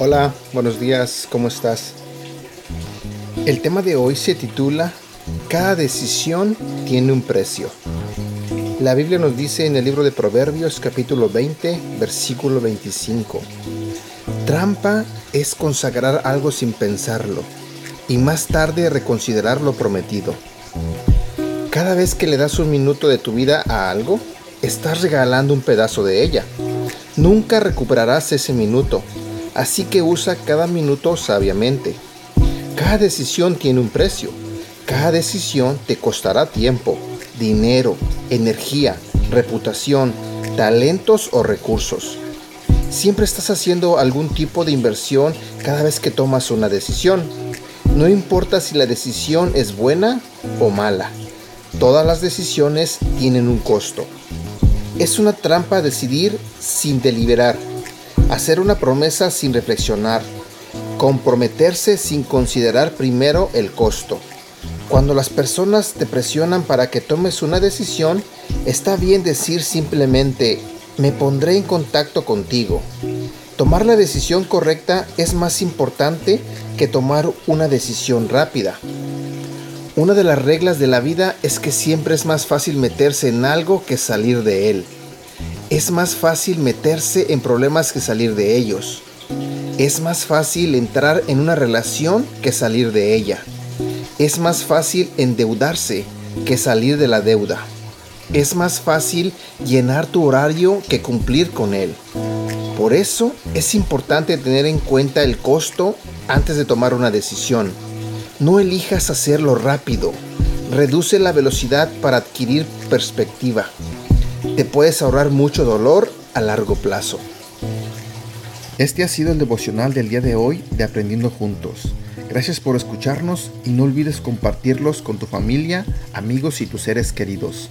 Hola, buenos días, ¿cómo estás? El tema de hoy se titula Cada decisión tiene un precio. La Biblia nos dice en el libro de Proverbios capítulo 20, versículo 25. Trampa es consagrar algo sin pensarlo y más tarde reconsiderar lo prometido. Cada vez que le das un minuto de tu vida a algo, estás regalando un pedazo de ella. Nunca recuperarás ese minuto, así que usa cada minuto sabiamente. Cada decisión tiene un precio. Cada decisión te costará tiempo, dinero, energía, reputación, talentos o recursos. Siempre estás haciendo algún tipo de inversión cada vez que tomas una decisión. No importa si la decisión es buena o mala. Todas las decisiones tienen un costo. Es una trampa decidir sin deliberar, hacer una promesa sin reflexionar, comprometerse sin considerar primero el costo. Cuando las personas te presionan para que tomes una decisión, está bien decir simplemente me pondré en contacto contigo. Tomar la decisión correcta es más importante que tomar una decisión rápida. Una de las reglas de la vida es que siempre es más fácil meterse en algo que salir de él. Es más fácil meterse en problemas que salir de ellos. Es más fácil entrar en una relación que salir de ella. Es más fácil endeudarse que salir de la deuda es más fácil llenar tu horario que cumplir con él. Por eso es importante tener en cuenta el costo antes de tomar una decisión. No elijas hacerlo rápido. Reduce la velocidad para adquirir perspectiva. Te puedes ahorrar mucho dolor a largo plazo. Este ha sido el devocional del día de hoy de Aprendiendo Juntos. Gracias por escucharnos y no olvides compartirlos con tu familia, amigos y tus seres queridos.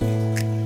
Thank you.